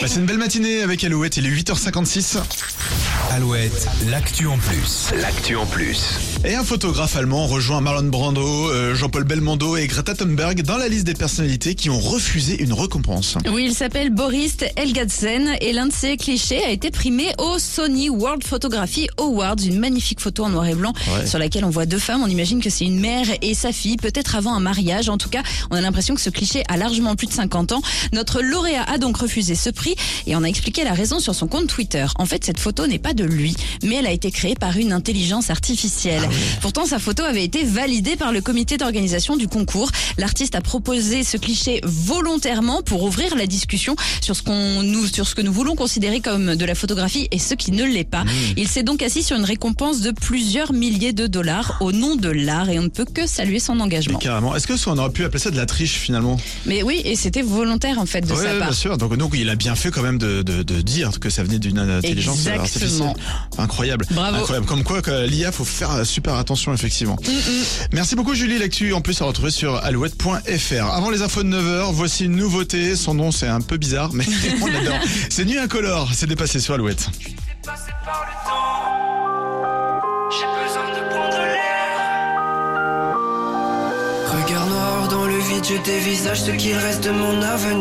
Bah, c'est une belle matinée avec Alouette, il est 8h56. Alouette, l'actu en plus. L'actu en plus. Et un photographe allemand rejoint Marlon Brando, euh, Jean-Paul Belmondo et Greta Thunberg dans la liste des personnalités qui ont refusé une récompense. Oui, il s'appelle Boris Elgadsen et l'un de ses clichés a été primé au Sony World Photography Awards, une magnifique photo en noir et blanc Ouais. sur laquelle on voit deux femmes. On imagine que c'est une mère et sa fille, peut-être avant un mariage. En tout cas, on a l'impression que ce cliché a largement plus de 50 ans. Notre lauréat a donc refusé ce prix et on a expliqué la raison sur son compte Twitter. En fait, cette photo n'est pas de lui, mais elle a été créée par une intelligence artificielle. Pourtant, sa photo avait été validée par le comité d'organisation du concours. L'artiste a proposé ce cliché volontairement pour ouvrir la discussion sur ce qu'on nous, sur ce que nous voulons considérer comme de la photographie et ce qui ne l'est pas. Il s'est donc assis sur une récompense de plusieurs milliers de dollars au nom de l'art et on ne peut que saluer son engagement. Carrément. Est-ce que ça, on aurait pu appeler ça de la triche finalement? Mais oui, et c'était volontaire en fait de sa part. bien sûr. Donc, donc il a bien fait quand même de, de, de dire que ça venait d'une intelligence Exactement. artificielle. Incroyable. Bravo. Incroyable. Comme quoi, que l'IA, faut faire super attention effectivement. Merci beaucoup Julie. L'actu en plus à retrouver sur alouette.fr. Avant les infos de 9h, voici une nouveauté. Son nom c'est un peu bizarre, mais on l'adore. C'est Nuit Incolore. C'est dépassé sur Alouette. passé par le temps. J'ai besoin de prendre l'air. Regard noir dans le vide, je dévisage ce qu'il reste de mon avenir.